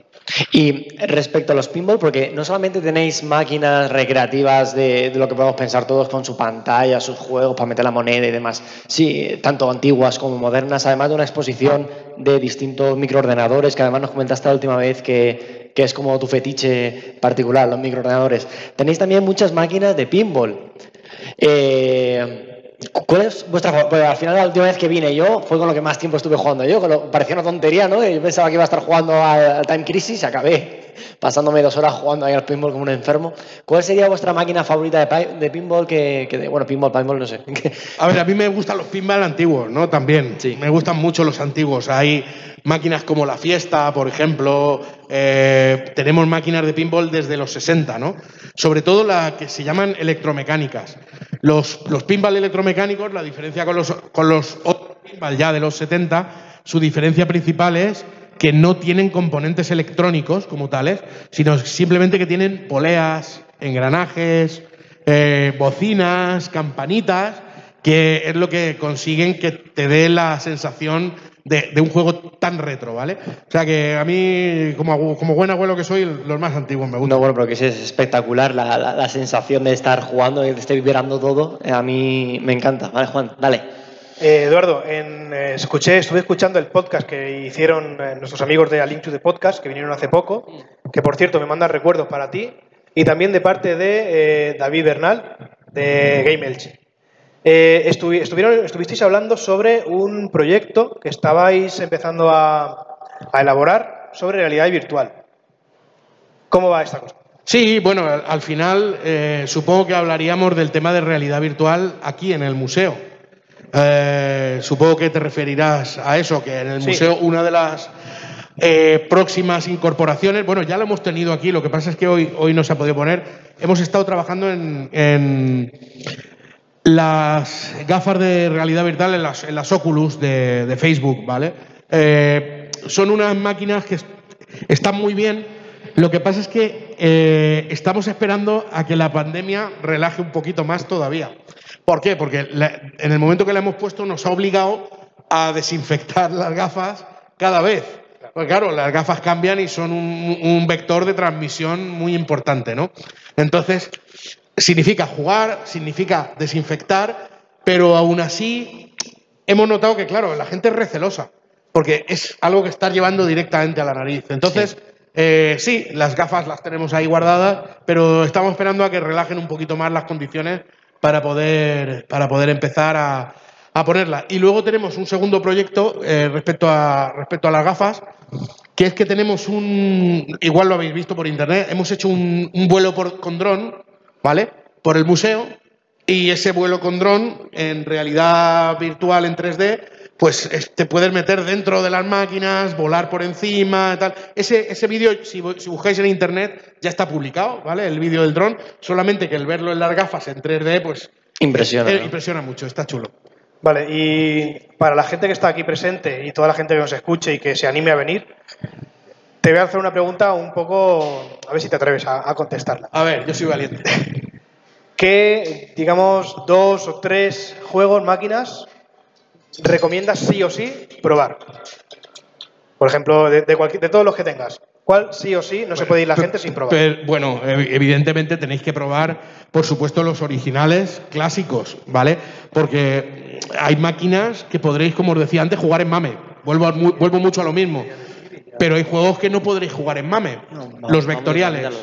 Y respecto a los pinball, porque no solamente tenéis máquinas recreativas de, lo que podemos pensar todos con su pantalla, sus juegos para meter la moneda y demás, sí, tanto antiguas como modernas, además de una exposición de distintos microordenadores, que además nos comentaste la última vez que, que es como tu fetiche particular, los microordenadores. Tenéis también muchas máquinas de pinball. Eh, ¿Cuál es vuestra Pues al final la última vez que vine yo fue con lo que más tiempo estuve jugando yo, lo, parecía una tontería, ¿no? Yo pensaba que iba a estar jugando al, Time Crisis y acabé pasándome dos horas jugando ahí al pinball como un enfermo. ¿Cuál sería vuestra máquina favorita de, de pinball que, que de, bueno, pinball, pinball, no sé? *laughs* a ver, a mí me gustan los pinball antiguos, ¿no? También. Sí. Me gustan mucho los antiguos. Hay máquinas como la Fiesta, por ejemplo. Eh, tenemos máquinas de pinball desde los 60, ¿no? Sobre todo las que se llaman electromecánicas. Los, los pinball electromecánicos, la diferencia con los, con los otros pinball ya de los 70, su diferencia principal es que no tienen componentes electrónicos como tales, sino simplemente que tienen poleas, engranajes, eh, bocinas, campanitas, que es lo que consiguen que te dé la sensación de, un juego tan retro, ¿vale? O sea que a mí, como, como buen abuelo que soy, los más antiguos me gustan. No, bueno, pero que es espectacular la, la, sensación de estar jugando, y de estar vibrando todo. A mí me encanta. Vale, Juan, dale. Eh, Eduardo, eh, escuché, estuve escuchando el podcast que hicieron eh, nuestros amigos de A the Podcast, que vinieron hace poco, que por cierto me mandan recuerdos para ti, y también de parte de David Bernal, de Game Elche. estuvieron, estuvisteis hablando sobre un proyecto que estabais empezando a elaborar sobre realidad virtual. ¿Cómo va esta cosa? Sí, bueno, al final supongo que hablaríamos del tema de realidad virtual aquí en el museo. Eh, supongo que te referirás a eso, que en el museo una de las eh, próximas incorporaciones, bueno, ya lo hemos tenido aquí, lo que pasa es que hoy, hoy no se ha podido poner. Hemos estado trabajando en, las gafas de realidad virtual, en las, en las Oculus de, Facebook, ¿vale? Eh, son unas máquinas que están muy bien. Lo que pasa es que estamos esperando a que la pandemia relaje un poquito más todavía. ¿Por qué? Porque en el momento que le hemos puesto nos ha obligado a desinfectar las gafas cada vez. Porque claro, las gafas cambian y son un, vector de transmisión muy importante, ¿no? Entonces, significa jugar, significa desinfectar, pero aún así hemos notado que, claro, la gente es recelosa, porque es algo que está llevando directamente a la nariz. Entonces, sí. Eh, sí, las gafas las tenemos ahí guardadas, pero estamos esperando a que relajen un poquito más las condiciones para poder, para poder empezar a, a ponerla. Y luego tenemos un segundo proyecto eh, respecto, a, respecto a las gafas, que es que tenemos un, igual lo habéis visto por internet, hemos hecho un, un vuelo por, con dron, ¿vale? Por el museo, y ese vuelo con dron en realidad virtual en 3D pues te puedes meter dentro de las máquinas, volar por encima, tal. Ese, ese vídeo, si, buscáis en internet, ya está publicado, ¿vale? El vídeo del dron, solamente que el verlo en las gafas en 3D, pues... Impresiona. Eh, impresiona mucho, está chulo. Vale, y para la gente que está aquí presente y toda la gente que nos escuche y que se anime a venir, te voy a hacer una pregunta un poco, a ver si te atreves a, a contestarla. A ver, yo soy valiente. *laughs* ¿Qué, digamos, dos o tres juegos, máquinas recomiendas sí o sí probar? Por ejemplo, de, de, cualquier, de todos los que tengas. ¿Cuál sí o sí no bueno, se puede ir la gente sin probar? Pero, bueno, evidentemente tenéis que probar, por supuesto, los originales clásicos, ¿vale? Porque hay máquinas que podréis, como os decía antes, jugar en MAME. Vuelvo, a, vuelvo mucho a lo mismo. Pero hay juegos que no podréis jugar en MAME, los vectoriales.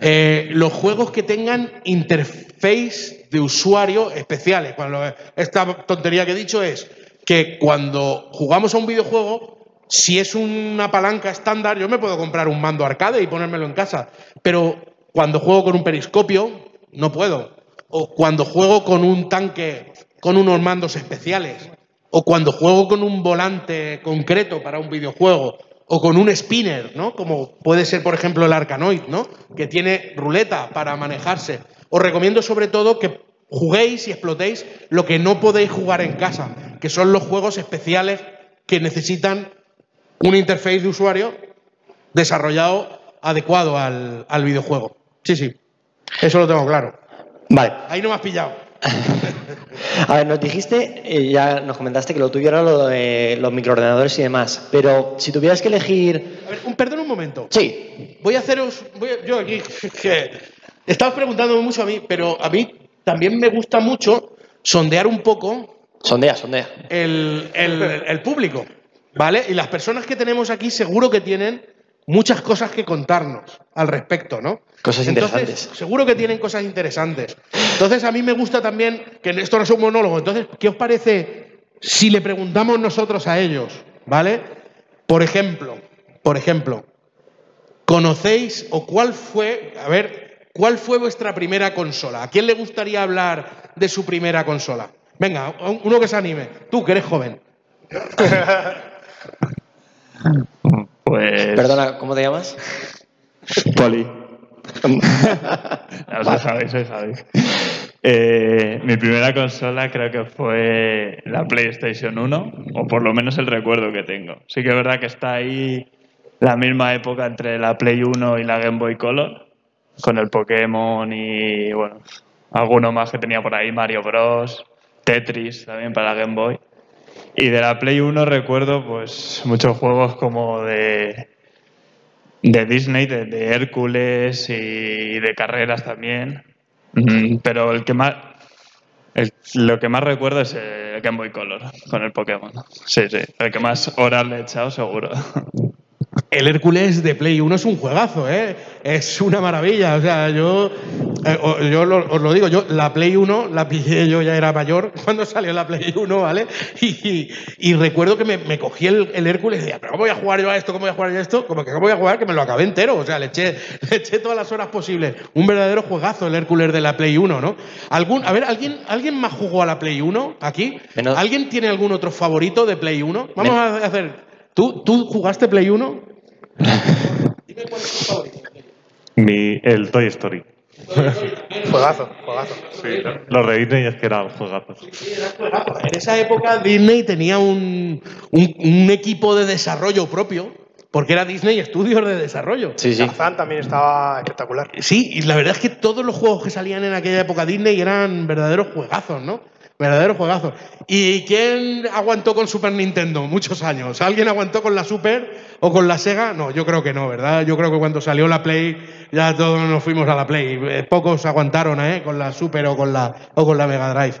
Eh, los juegos que tengan interface de usuario especiales. Cuando, esta tontería que he dicho es que cuando jugamos a un videojuego, si es una palanca estándar, yo me puedo comprar un mando arcade y ponérmelo en casa. Pero cuando juego con un periscopio, no puedo. O cuando juego con un tanque con unos mandos especiales. O cuando juego con un volante concreto para un videojuego o con un spinner, ¿no? Como puede ser, por ejemplo, el Arcanoid, ¿no? Que tiene ruleta para manejarse. Os recomiendo sobre todo que juguéis y explotéis lo que no podéis jugar en casa, que son los juegos especiales que necesitan un interface de usuario desarrollado adecuado al, al videojuego. Sí, sí. Eso lo tengo claro. Vale. Ahí no me has pillado. *laughs* A ver, nos dijiste, eh, ya nos comentaste que lo tuyo era lo de los microordenadores y demás, pero si tuvieras que elegir... A ver, un, perdón un momento. Sí, Voy a haceros. voy a- yo aquí. *laughs* Que, estabas preguntándome mucho a mí, pero a mí también me gusta mucho sondear un poco sondea, sondea. el, el- el público, ¿vale? Y las personas que tenemos aquí seguro que tienen muchas cosas que contarnos al respecto, ¿no? Cosas Entonces, interesantes. Seguro que tienen cosas interesantes. Entonces, a mí me gusta también, que esto no es un monólogo, entonces, ¿qué os parece si le preguntamos nosotros a ellos, ¿vale? Por ejemplo, por ejemplo, ¿conocéis o cuál fue, a ver, cuál fue vuestra primera consola? ¿A quién le gustaría hablar de su primera consola? Venga, uno que se anime. Tú, que eres joven. *laughs* Pues. Perdona, ¿cómo te llamas? Poli. *laughs* Sabéis, lo sabéis. Eh, mi primera consola creo que fue la PlayStation 1, o por lo menos el recuerdo que tengo. Sí que es verdad que está ahí la misma época entre la Play 1 y la Game Boy Color, con el Pokémon y, bueno, alguno más que tenía por ahí, Mario Bros, Tetris también para la Game Boy. Y de la Play 1 recuerdo pues muchos juegos como de, de Disney, de, de Hércules y de carreras también. Pero el que más el- lo que más recuerdo es el Game Boy Color con el Pokémon. Sí, sí. El que más horas le he echado seguro. El Hércules de Play 1 es un juegazo, ¿eh? Es una maravilla. O sea, yo, eh, yo lo- os lo digo, yo la Play 1 la pillé, yo ya era mayor *laughs* cuando salió la Play 1, ¿vale? Y, y recuerdo que me, me cogí el, el Hércules y decía, ¿pero cómo voy a jugar yo a esto? ¿Cómo voy a jugar yo a esto? Como que ¿cómo voy a jugar? Que me lo acabé entero. O sea, le eché, *laughs* le eché todas las horas posibles. Un verdadero juegazo el Hércules de la Play 1, ¿no? ¿Algún, a ver, ¿alguien, ¿alguien más jugó a la Play 1 aquí? Menos- ¿Alguien tiene algún otro favorito de Play 1? Vamos Men- a hacer. ¿Tú, ¿Tú jugaste Play 1? *laughs* Dime cuál es tu favorito. Mi, el Toy Story. *laughs* Juegazo, juegazo. Sí, los de Disney es que eran juegazos. En esa época Disney tenía un, un- un equipo de desarrollo propio, porque era Disney Studios de desarrollo. Sí, sí. Tarzán también estaba espectacular. Sí, y la verdad es que todos los juegos que salían en aquella época Disney eran verdaderos juegazos, ¿no? Verdaderos juegazos. ¿Y quién aguantó con Super Nintendo muchos años? ¿Alguien aguantó con la Super o con la Sega? No, yo creo que no, ¿verdad? Yo creo que cuando salió la Play ya todos nos fuimos a la Play. Eh, Pocos aguantaron, ¿eh? Con la Super o con la, o con la Mega Drive.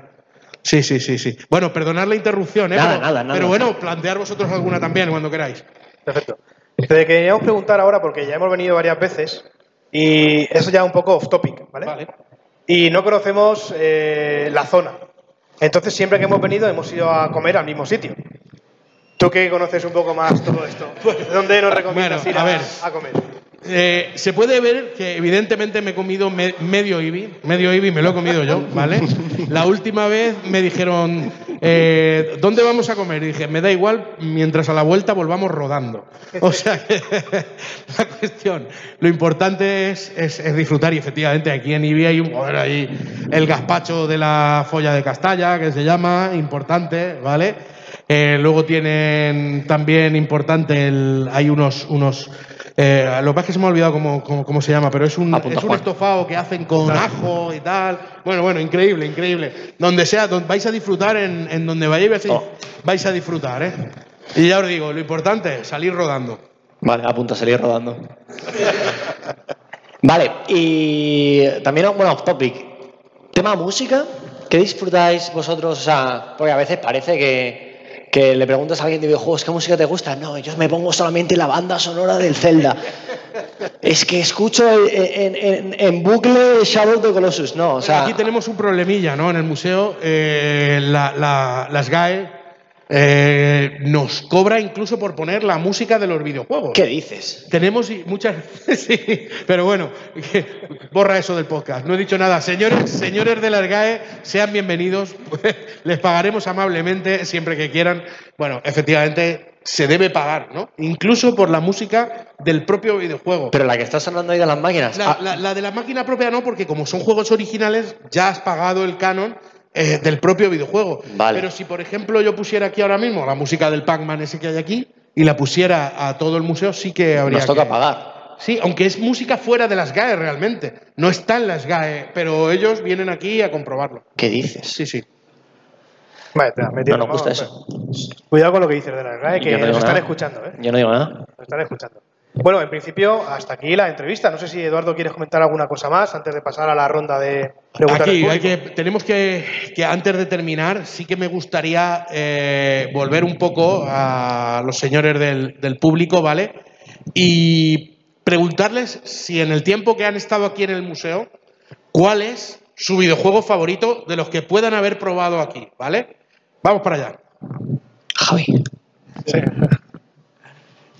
Sí, sí, sí, sí. Bueno, perdonad la interrupción, ¿eh? Nada, pero, nada, nada. pero bueno, plantear vosotros alguna también cuando queráis. Perfecto. Te queríamos preguntar ahora, porque ya hemos venido varias veces, y eso ya un poco off topic, ¿vale? Vale. Y no conocemos eh, la zona. Entonces, siempre que hemos venido, hemos ido a comer al mismo sitio. Tú que conoces un poco más todo esto, ¿dónde nos recomiendas Bueno, ir a a, ver. a comer? Eh, se puede ver que evidentemente me he comido me- medio IBI, medio IBI me lo he comido yo, ¿vale? La última vez me dijeron, eh, ¿dónde vamos a comer? Y dije, me da igual, mientras a la vuelta volvamos rodando. O sea que *laughs* la cuestión, lo importante es, es- disfrutar y efectivamente aquí en IBI hay, un, joder, hay el gazpacho de la folla de Castalla, que se llama, importante, ¿vale? Eh, luego tienen también importante, el, hay unos, unos eh, lo que pasa es que se me ha olvidado cómo, cómo- cómo se llama, pero es un, Apunta, es un estofado que hacen con ajo y tal. Bueno, bueno, increíble, increíble. Donde sea, donde vais a disfrutar, en, en donde vayáis vais a- Oh. vais a disfrutar, ¿eh? Y ya os digo, lo importante es salir rodando. Vale, a punto de salir rodando. Vale, y también, bueno, off topic. Tema música, ¿qué disfrutáis vosotros? O sea, porque a veces parece que, que le preguntas a alguien de videojuegos, ¿qué música te gusta? No, yo me pongo solamente la banda sonora del Zelda. Es que escucho en, en- en bucle Shadow of the Colossus, no, o sea... Aquí tenemos un problemilla, ¿no? En el museo, eh, la, la- la SGAE eh, nos cobra incluso por poner la música de los videojuegos. ¿Qué dices? Tenemos muchas. *laughs* sí, pero bueno, borra eso del podcast. No he dicho nada. Señores, señores de la SGAE, sean bienvenidos. *laughs* Les pagaremos amablemente siempre que quieran. Bueno, efectivamente, se debe pagar, ¿no? Incluso por la música del propio videojuego. Pero la que está sonando ahí de las máquinas. La, ah, la- la de la máquina propia no, porque como son juegos originales, ya has pagado el canon eh, del propio videojuego. Vale. Pero si, por ejemplo, yo pusiera aquí ahora mismo la música del Pac-Man ese que hay aquí y la pusiera a todo el museo, sí que habría Nos toca que- pagar. Sí, aunque es música fuera de las GAE realmente. No está en las GAE, pero ellos vienen aquí a comprobarlo. ¿Qué dices? Sí, sí. Vale, espera, me No nos gusta eso. Cuidado con lo que dices de la RAE, que no nos están nada. escuchando, ¿eh? Yo no digo nada. Nos están escuchando. Bueno, en principio, hasta aquí la entrevista. No sé si Eduardo quieres comentar alguna cosa más antes de pasar a la ronda de preguntas Aquí, hay que, tenemos que, que antes de terminar, sí que me gustaría eh, volver un poco a los señores del, del público, ¿vale? Y preguntarles si en el tiempo que han estado aquí en el museo, ¿cuál es su videojuego favorito de los que puedan haber probado aquí, ¿vale? Vamos para allá. Javi.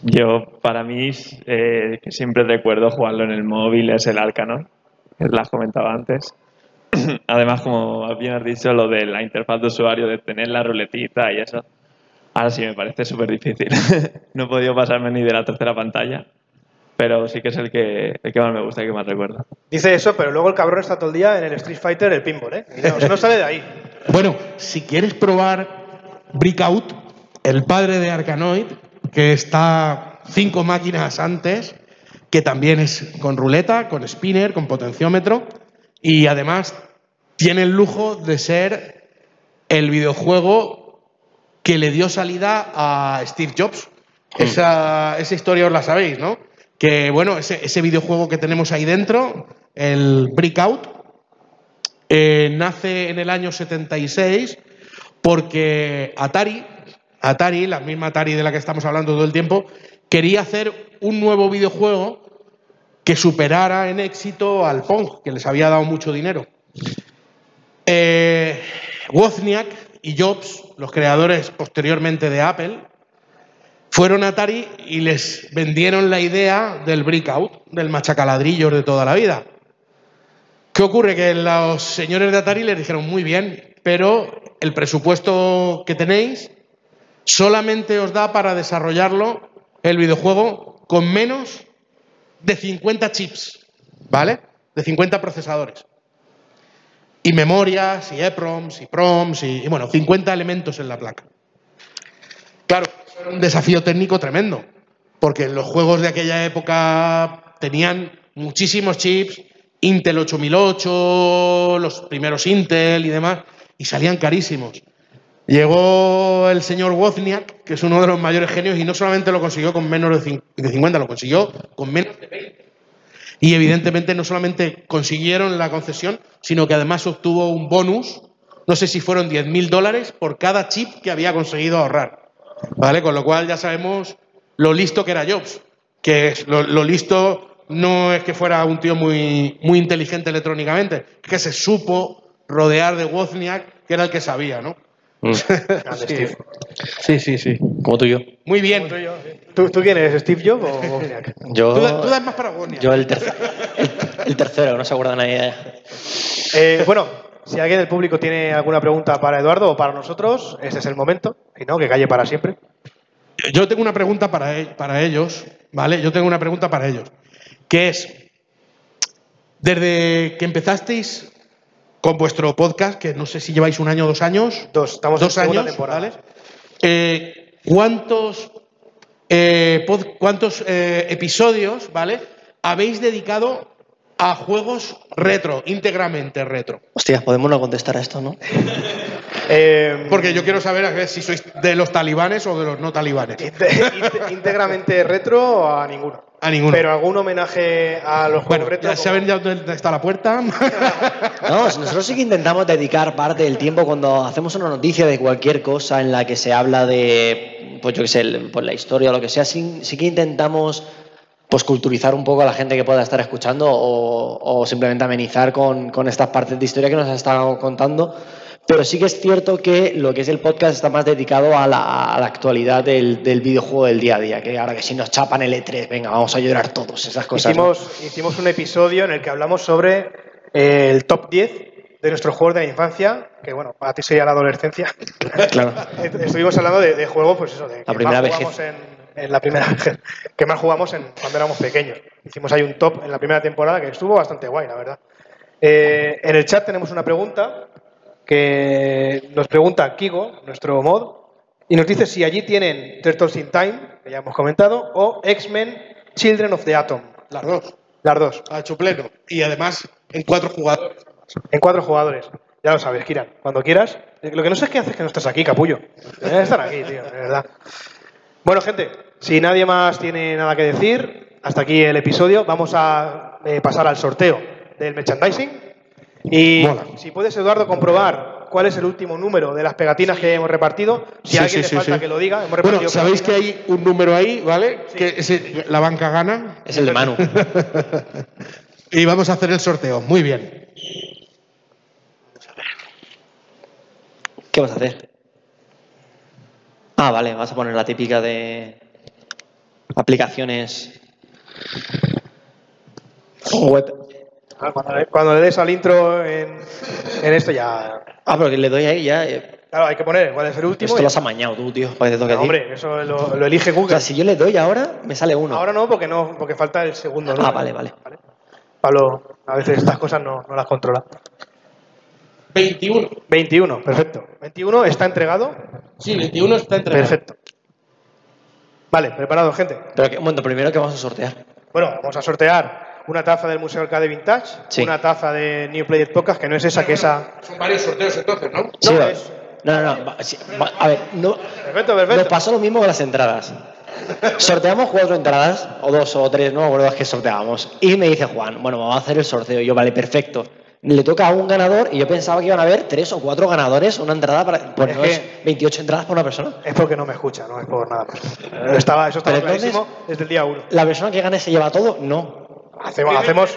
Yo, para mí, eh, que siempre recuerdo jugarlo en el móvil, es el Arcanon, que las comentaba antes. *clears throat* Además, como bien has dicho, lo de la interfaz de usuario, de tener la ruletita y eso, ahora sí me parece súper difícil. *laughs* no he podido pasarme ni de la tercera pantalla, pero sí que es el que, el que más me gusta y que más recuerdo. Dice eso, pero luego el cabrón está todo el día en el Street Fighter, el pinball, ¿eh? No sale de ahí. Bueno, si quieres probar Breakout, el padre de Arkanoid, que está cinco máquinas antes, que también es con ruleta, con spinner, con potenciómetro, y además tiene el lujo de ser el videojuego que le dio salida a Steve Jobs. Esa, esa historia os la sabéis, ¿no? Que bueno, ese, ese videojuego que tenemos ahí dentro, el Breakout, eh, nace en el año 76 porque Atari, Atari, la misma Atari de la que estamos hablando todo el tiempo, quería hacer un nuevo videojuego que superara en éxito al Pong, que les había dado mucho dinero. Eh, Wozniak y Jobs, los creadores posteriormente de Apple, fueron a Atari y les vendieron la idea del breakout, del machacaladrillos de toda la vida. ¿Qué ocurre? Que los señores de Atari les dijeron muy bien, pero el presupuesto que tenéis solamente os da para desarrollarlo el videojuego con menos de 50 chips, ¿vale? De 50 procesadores. Y memorias, y EPROMs, y PROMs, y, bueno, 50 elementos en la placa. Claro, un desafío técnico tremendo, porque los juegos de aquella época tenían muchísimos chips, Intel 8008, los primeros Intel y demás, y salían carísimos. Llegó el señor Wozniak, que es uno de los mayores genios, y no solamente lo consiguió con menos de cin- de 50, lo consiguió con menos de 20. Y evidentemente no solamente consiguieron la concesión, sino que además obtuvo un bonus, no sé si fueron 10.000 dólares por cada chip que había conseguido ahorrar. ¿Vale? Con lo cual ya sabemos lo listo que era Jobs. Que lo, lo listo no es que fuera un tío muy, muy inteligente electrónicamente, es que se supo rodear de Wozniak, que era el que sabía, ¿no? Grande Sí. Steve. Sí, sí, sí. Como tú y yo. Muy bien. Tú, y yo, sí. ¿Tú, tú quién eres, Steve Jobs o Wozniak? Yo, Tú, da- tú das más para Wozniak. yo el, tercer- el, el tercero, no se acuerda nadie. de- Eh, bueno, si alguien del público tiene alguna pregunta para Eduardo o para nosotros, este es el momento. Si no, que calle para siempre. Yo tengo una pregunta para, e- para ellos, ¿vale? Yo tengo una pregunta para ellos, que es, desde que empezasteis con vuestro podcast, que no sé si lleváis un año o dos años, Dos, estamos dos en años, temporada. ¿vale? Eh, ¿Cuántos, eh, pod- cuántos eh, episodios, ¿vale? Habéis dedicado a juegos retro, íntegramente retro. Hostia, podemos no contestar a esto, ¿no? *laughs* Eh, Porque yo quiero saber a ver si sois de los talibanes o de los no talibanes. *laughs* íntegramente retro a ninguno. A ninguno. Pero algún homenaje a los Bueno, juegos retro. ya saben ya dónde está la puerta. *laughs* No, nosotros sí que intentamos dedicar parte del tiempo cuando hacemos una noticia de cualquier cosa en la que se habla de, pues yo qué sé, el- pues la historia o lo que sea, sí, sí que intentamos pues culturizar un poco a la gente que pueda estar escuchando o, o simplemente amenizar con, con estas partes de historia que nos has estado contando. Pero sí que es cierto que lo que es el podcast está más dedicado a la, a la actualidad del, del videojuego del día a día. Que ahora que si nos chapan el E3, venga, vamos a llorar todos, esas cosas. ¿no? hicimos, hicimos un episodio en el que hablamos sobre eh, el top 10 de nuestros juegos de la infancia, que bueno, para ti sería la adolescencia. Claro. *laughs* Estuvimos hablando de, de juegos, pues eso, de que primera más jugamos en, en la primera *laughs* que más jugamos en, cuando éramos pequeños. Hicimos ahí un top en la primera temporada que estuvo bastante guay, la verdad. Eh, en el chat tenemos una pregunta que nos pregunta Kigo, nuestro mod, y nos dice si allí tienen Turtles in Time, que ya hemos comentado, o X-Men Children of the Atom. Las dos, Las dos, a chupleno. Y además en cuatro jugadores. en cuatro jugadores. Ya lo sabes, Kiran. Cuando quieras. Lo que no sé es qué haces que no estás aquí, capullo. Debes estar aquí, tío, de verdad. Bueno, gente, si nadie más tiene nada que decir, hasta aquí el episodio. Vamos a eh, pasar al sorteo del merchandising. Y Mola. si puedes, Eduardo, comprobar cuál es el último número de las pegatinas que hemos repartido. Si Sí, a alguien sí, sí, le falta sí. que lo diga, hemos Bueno, repartido sabéis que hay un número ahí, ¿vale? Que ese- la banca gana. Es el de Manu. *laughs* Y vamos a hacer el sorteo. Muy bien. ¿Qué vas a hacer? Ah, vale, vas a poner la típica de aplicaciones web. Cuando le, cuando le des al intro en, en esto ya... Ah, pero que le doy ahí ya. eh, Claro, hay que poner cuál es el último. Esto y- lo has amañado tú, tío, para que te toque a No, ti. hombre, eso lo, lo elige O Google. sea, si yo le doy ahora, me sale uno. Ahora no, porque no, porque falta el segundo. ¿no? Ah, vale, vale. Pablo, a veces estas cosas no, no las controla. 21. 21, perfecto. 21 está entregado. Sí, 21 está entre Perfecto. Vale, preparado, gente. Pero que, momento, primero que vamos a sortear. Bueno, vamos a sortear una taza del Museo Arcade Vintage, Sí. una taza de New Player Podcast, que no es esa, que esa. Son varios sorteos entonces, ¿no? Sí, es- no, no, no. a ver, no, Perfecto, nos perfecto. pasó lo mismo con las entradas. Sorteamos cuatro entradas, o dos o tres, no me acuerdo las que sorteábamos. Y me dice Juan, bueno, vamos a hacer el sorteo. Y yo, vale, perfecto. Le toca a un ganador y yo pensaba que iban a haber tres o cuatro ganadores, una entrada para. Pues Es no que- es 28 entradas por una persona. Es porque no me escucha, no es por nada. Estaba, eso estaba Pero entonces- clarísimo desde el día uno. La persona que gane se lleva todo, no. Hacemos, hacemos,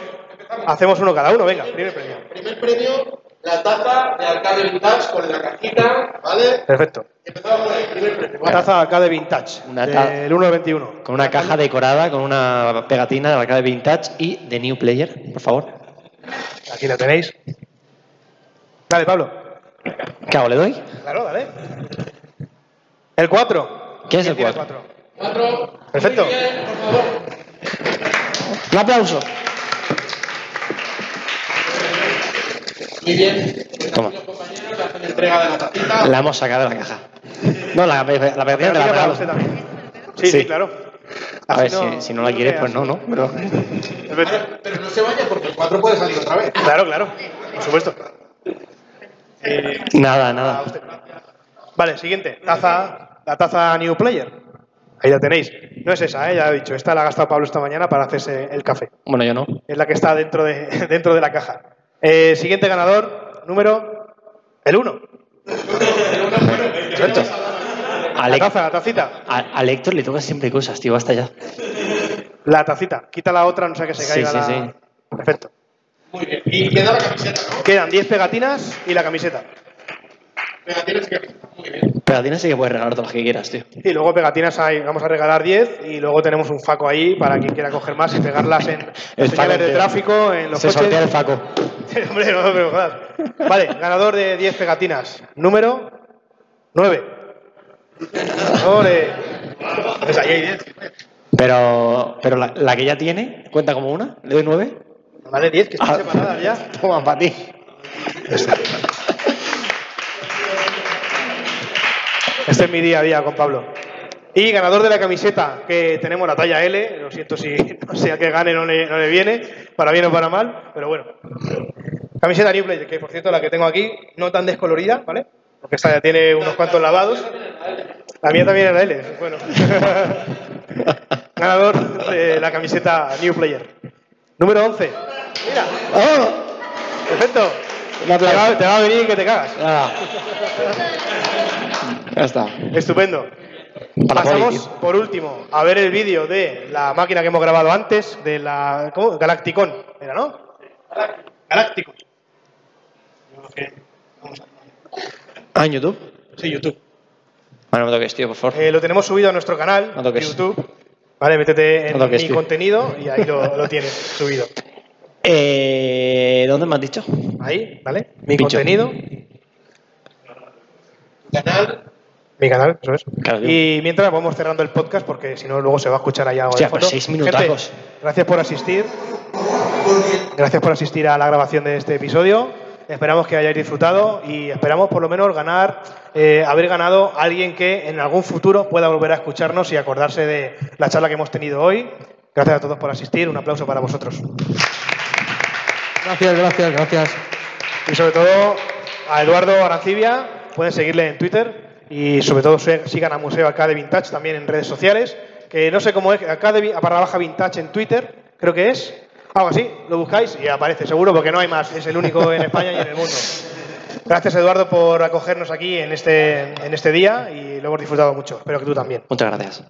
hacemos uno cada uno, venga, primer premio. Primer premio, la taza de Arcade Vintage con la cajita, ¿vale? Perfecto. Empezamos con el primer premio. Taza Arcade Vintage, Una ta- del 1 al 21. Con una caja decorada, con una pegatina de la cara de vintage y de New Player, por favor. Aquí la tenéis. Dale, Pablo. ¿Qué hago? ¿Le doy? Claro, dale. El 4. ¿Qué es el cuatro? Cuatro. Perfecto. Muy bien, por favor. Un aplauso. Muy bien. Toma. Entrega de la. La hemos sacado de la caja. No, la, la pegatina te la Pegatina para regalo. usted también. Sí, sí, Sí. claro. A ver, si, si no la quieres, pues no, ¿no? Pero, no se vaya porque el 4 puede salir otra vez. Claro, claro. Por supuesto. nada, A nada. usted. Vale, siguiente. Taza, la taza New Player. Ahí la tenéis. No es esa, ¿eh? ya he dicho. Esta la ha gastado Pablo esta mañana para hacerse el café. Bueno, yo no. Es la que está dentro de, *laughs* dentro de la caja. Eh, siguiente ganador, número. El 1. Perfecto. A, La Lec- taza, la tacita. a, a Lector le toca siempre cosas, tío, basta ya. La tacita. Quita la otra, no sea que se Sí, caiga sí, la. sí. Perfecto. Muy bien. Y queda la camiseta, ¿no? Quedan 10 pegatinas y la camiseta. Pegatinas que Muy bien. Pegatinas sí que puedes regalar todas las que quieras, tío. Y luego pegatinas hay, vamos a regalar 10 y luego tenemos un faco ahí para quien quiera coger más y pegarlas en *laughs* faco señales de tráfico, en los Se coches. sortea el faco. *laughs* Hombre, no me jodas. Vale, ganador de 10 pegatinas. Número 9. Pues ahí hay 10. Pero, pero la, la que ya tiene, ¿cuenta como una? ¿Le doy nueve? Vale, 10, que están Ah. separadas ya. *laughs* Toma, para ti. Este es mi día a día con Pablo. Y ganador de la camiseta, que tenemos la talla L, lo siento si *laughs* no sea que gane no le, no le viene, para bien o para mal, pero bueno. Camiseta New Player, que por cierto la que tengo aquí, no tan descolorida, ¿vale? Porque esta ya tiene unos cuantos lavados. La mía también era L, bueno. *laughs* ganador de la camiseta New Player. Número 11. Mira, ¡Oh! perfecto. Te va, te va a venir que te cagas. Ah. Ya está. Estupendo. Para Pasamos, por último, a ver el vídeo de la máquina que hemos grabado antes, de la. ¿Cómo? Galacticon, ¿era, no? Galáctico. Ah, en YouTube. Sí, YouTube. Ah, no me toques, tío, por favor. Eh, lo tenemos subido a nuestro canal No de toques. YouTube. Vale, métete en No toques, mi tío. contenido y ahí lo, lo tienes subido. Eh, ¿Dónde me has dicho? Ahí, ¿vale? Mi Pincho. contenido, Canal. mi canal, eso es. Claro, y mientras vamos cerrando el podcast porque si no luego se va a escuchar allá algo de fondo. seis minutacos. Gente, gracias por asistir. Gracias por asistir a la grabación de este episodio. Esperamos que hayáis disfrutado y esperamos por lo menos ganar, eh, haber ganado a alguien que en algún futuro pueda volver a escucharnos y acordarse de la charla que hemos tenido hoy. Gracias a todos por asistir. Un aplauso para vosotros. Gracias, gracias, gracias. Y sobre todo a Eduardo Arancibia, pueden seguirle en Twitter y sobre todo sigan a Museo Acá de Vintage también en redes sociales, que no sé cómo es, Acá de barra baja Vintage en Twitter, creo que es, algo así, lo buscáis y aparece seguro porque no hay más, es el único en España y en el mundo. Gracias Eduardo por acogernos aquí en este, en este día y lo hemos disfrutado mucho, espero que tú también. Muchas gracias.